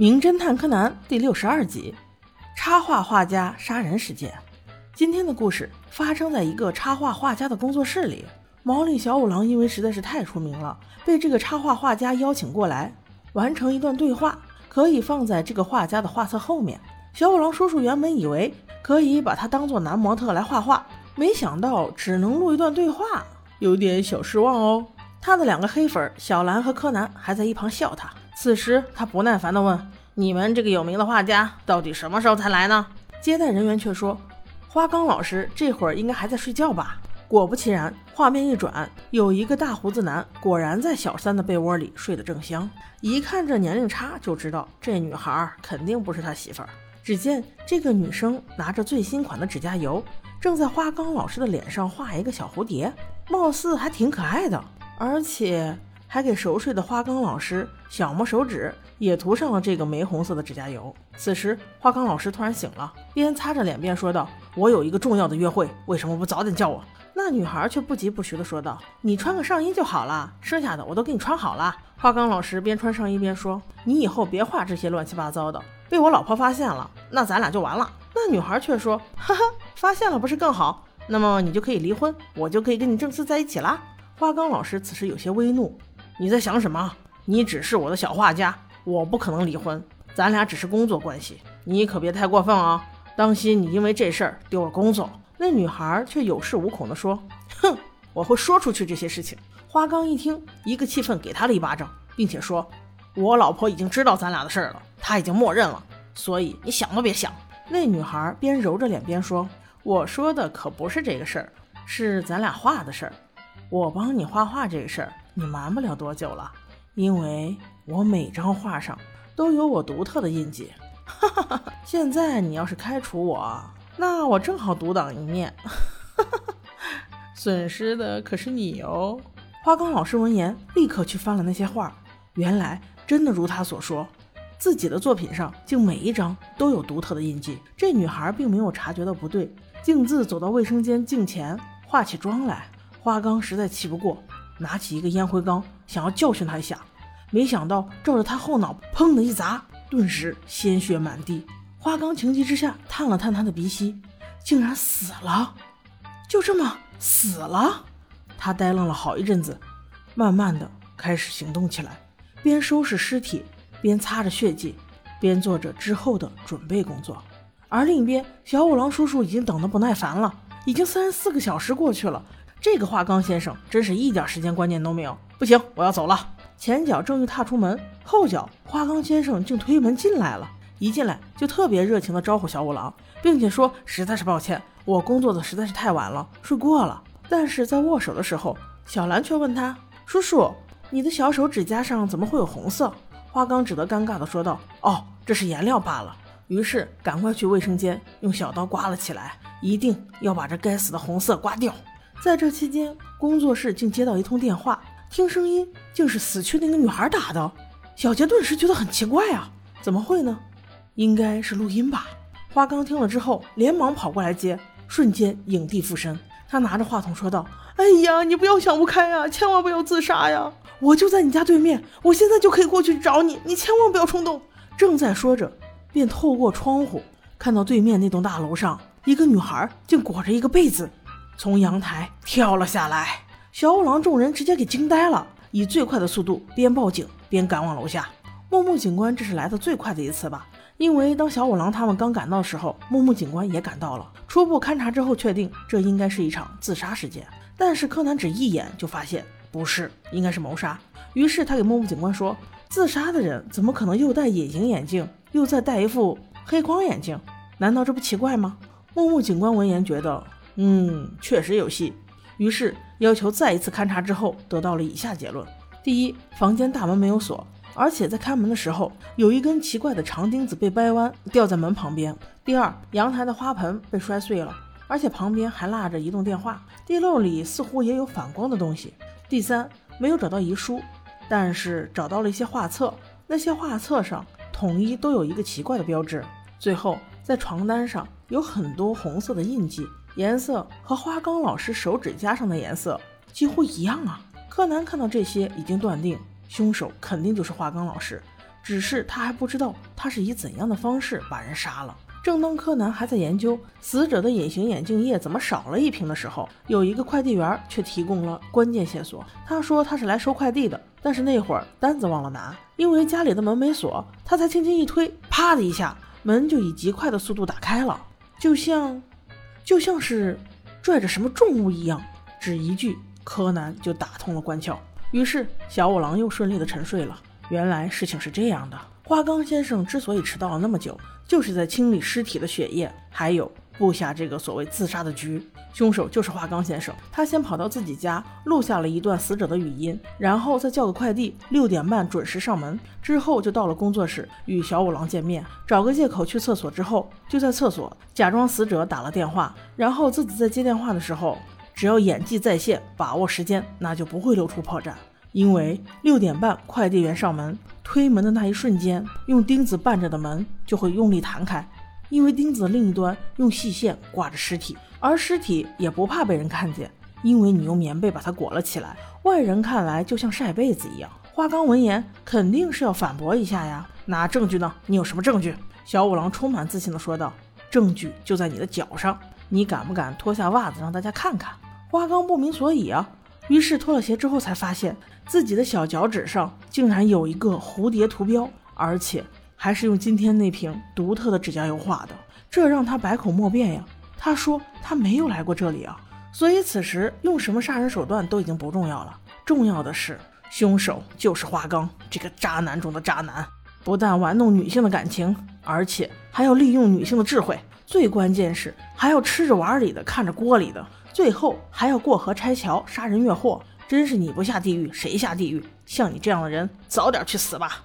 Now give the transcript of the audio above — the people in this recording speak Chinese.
名侦探柯南第六十二集：插画画家杀人事件。今天的故事发生在一个插画画家的工作室里。毛利小五郎因为实在是太出名了，被这个插画画家邀请过来完成一段对话，可以放在这个画家的画册后面。小五郎叔叔原本以为可以把他当做男模特来画画，没想到只能录一段对话，有点小失望哦。他的两个黑粉小兰和柯南还在一旁笑他。此时，他不耐烦地问：“你们这个有名的画家到底什么时候才来呢？”接待人员却说：“花岗老师这会儿应该还在睡觉吧？”果不其然，画面一转，有一个大胡子男果然在小三的被窝里睡得正香。一看这年龄差，就知道这女孩肯定不是他媳妇儿。只见这个女生拿着最新款的指甲油，正在花岗老师的脸上画一个小蝴蝶，貌似还挺可爱的，而且。还给熟睡的花岗老师小拇手指也涂上了这个玫红色的指甲油。此时，花岗老师突然醒了，边擦着脸边说道：“我有一个重要的约会，为什么不早点叫我？”那女孩却不疾不徐地说道：“你穿个上衣就好了，剩下的我都给你穿好了。”花岗老师边穿上衣边说：“你以后别画这些乱七八糟的，被我老婆发现了，那咱俩就完了。”那女孩却说：“哈哈，发现了不是更好？那么你就可以离婚，我就可以跟你正式在一起啦。”花岗老师此时有些微怒。你在想什么？你只是我的小画家，我不可能离婚，咱俩只是工作关系，你可别太过分啊！当心你因为这事儿丢了工作。那女孩却有恃无恐地说：“哼，我会说出去这些事情。”花刚一听，一个气愤，给他了一巴掌，并且说：“我老婆已经知道咱俩的事儿了，她已经默认了，所以你想都别想。”那女孩边揉着脸边说：“我说的可不是这个事儿，是咱俩画的事儿。我帮你画画这个事儿。”你瞒不了多久了，因为我每张画上都有我独特的印记。哈哈哈哈！现在你要是开除我，那我正好独当一面。哈哈哈！损失的可是你哦。花岗老师闻言，立刻去翻了那些画，原来真的如他所说，自己的作品上竟每一张都有独特的印记。这女孩并没有察觉到不对，径自走到卫生间镜前化起妆来。花刚实在气不过。拿起一个烟灰缸，想要教训他一下，没想到照着他后脑砰的一砸，顿时鲜血满地。花刚情急之下探了探他的鼻息，竟然死了，就这么死了。他呆愣了好一阵子，慢慢的开始行动起来，边收拾尸体，边擦着血迹，边做着之后的准备工作。而另一边，小五郎叔叔已经等得不耐烦了，已经三十四个小时过去了。这个花岗先生真是一点时间观念都没有。不行，我要走了。前脚正欲踏出门，后脚花岗先生竟推门进来了。一进来就特别热情地招呼小五郎，并且说：“实在是抱歉，我工作的实在是太晚了，睡过了。”但是在握手的时候，小兰却问他：“叔叔，你的小手指甲上怎么会有红色？”花岗只得尴尬地说道：“哦，这是颜料罢了。”于是赶快去卫生间用小刀刮了起来，一定要把这该死的红色刮掉。在这期间，工作室竟接到一通电话，听声音竟是死去那个女孩打的。小杰顿时觉得很奇怪啊，怎么会呢？应该是录音吧。花刚听了之后，连忙跑过来接，瞬间影帝附身。他拿着话筒说道：“哎呀，你不要想不开呀，千万不要自杀呀！我就在你家对面，我现在就可以过去找你，你千万不要冲动。”正在说着，便透过窗户看到对面那栋大楼上，一个女孩竟裹着一个被子。从阳台跳了下来，小五郎众人直接给惊呆了，以最快的速度边报警边赶往楼下。木木警官这是来的最快的一次吧？因为当小五郎他们刚赶到的时候，木木警官也赶到了。初步勘查之后，确定这应该是一场自杀事件。但是柯南只一眼就发现不是，应该是谋杀。于是他给木木警官说：“自杀的人怎么可能又戴隐形眼镜，又再戴一副黑框眼镜？难道这不奇怪吗？”木木警官闻言觉得。嗯，确实有戏。于是要求再一次勘察之后，得到了以下结论：第一，房间大门没有锁，而且在开门的时候有一根奇怪的长钉子被掰弯，掉在门旁边；第二，阳台的花盆被摔碎了，而且旁边还落着移动电话，地漏里似乎也有反光的东西；第三，没有找到遗书，但是找到了一些画册，那些画册上统一都有一个奇怪的标志；最后，在床单上有很多红色的印记。颜色和花岗老师手指甲上的颜色几乎一样啊！柯南看到这些，已经断定凶手肯定就是花岗老师。只是他还不知道他是以怎样的方式把人杀了。正当柯南还在研究死者的隐形眼镜液怎么少了一瓶的时候，有一个快递员却提供了关键线索。他说他是来收快递的，但是那会儿单子忘了拿，因为家里的门没锁，他才轻轻一推，啪的一下，门就以极快的速度打开了，就像，就像是拽着什么重物一样。只一句，柯南就打通了关窍。于是小五郎又顺利的沉睡了。原来事情是这样的。花冈先生之所以迟到了那么久，就是在清理尸体的血液，还有布下这个所谓自杀的局。凶手就是花冈先生，他先跑到自己家录下了一段死者的语音，然后再叫个快递，六点半准时上门。之后就到了工作室与小五郎见面，找个借口去厕所，之后就在厕所假装死者打了电话，然后自己在接电话的时候，只要演技在线，把握时间，那就不会露出破绽。因为六点半快递员上门。推门的那一瞬间，用钉子绊着的门就会用力弹开，因为钉子的另一端用细线挂着尸体，而尸体也不怕被人看见，因为你用棉被把它裹了起来，外人看来就像晒被子一样。花冈闻言肯定是要反驳一下呀，那证据呢？你有什么证据？小五郎充满自信地说道：“证据就在你的脚上，你敢不敢脱下袜子让大家看看？”花冈不明所以啊。于是脱了鞋之后，才发现自己的小脚趾上竟然有一个蝴蝶图标，而且还是用今天那瓶独特的指甲油画的，这让他百口莫辩呀。他说他没有来过这里啊。所以此时用什么杀人手段都已经不重要了，重要的是凶手就是花刚这个渣男中的渣男，不但玩弄女性的感情，而且还要利用女性的智慧，最关键是还要吃着碗里的看着锅里的。最后还要过河拆桥、杀人越货，真是你不下地狱谁下地狱？像你这样的人，早点去死吧！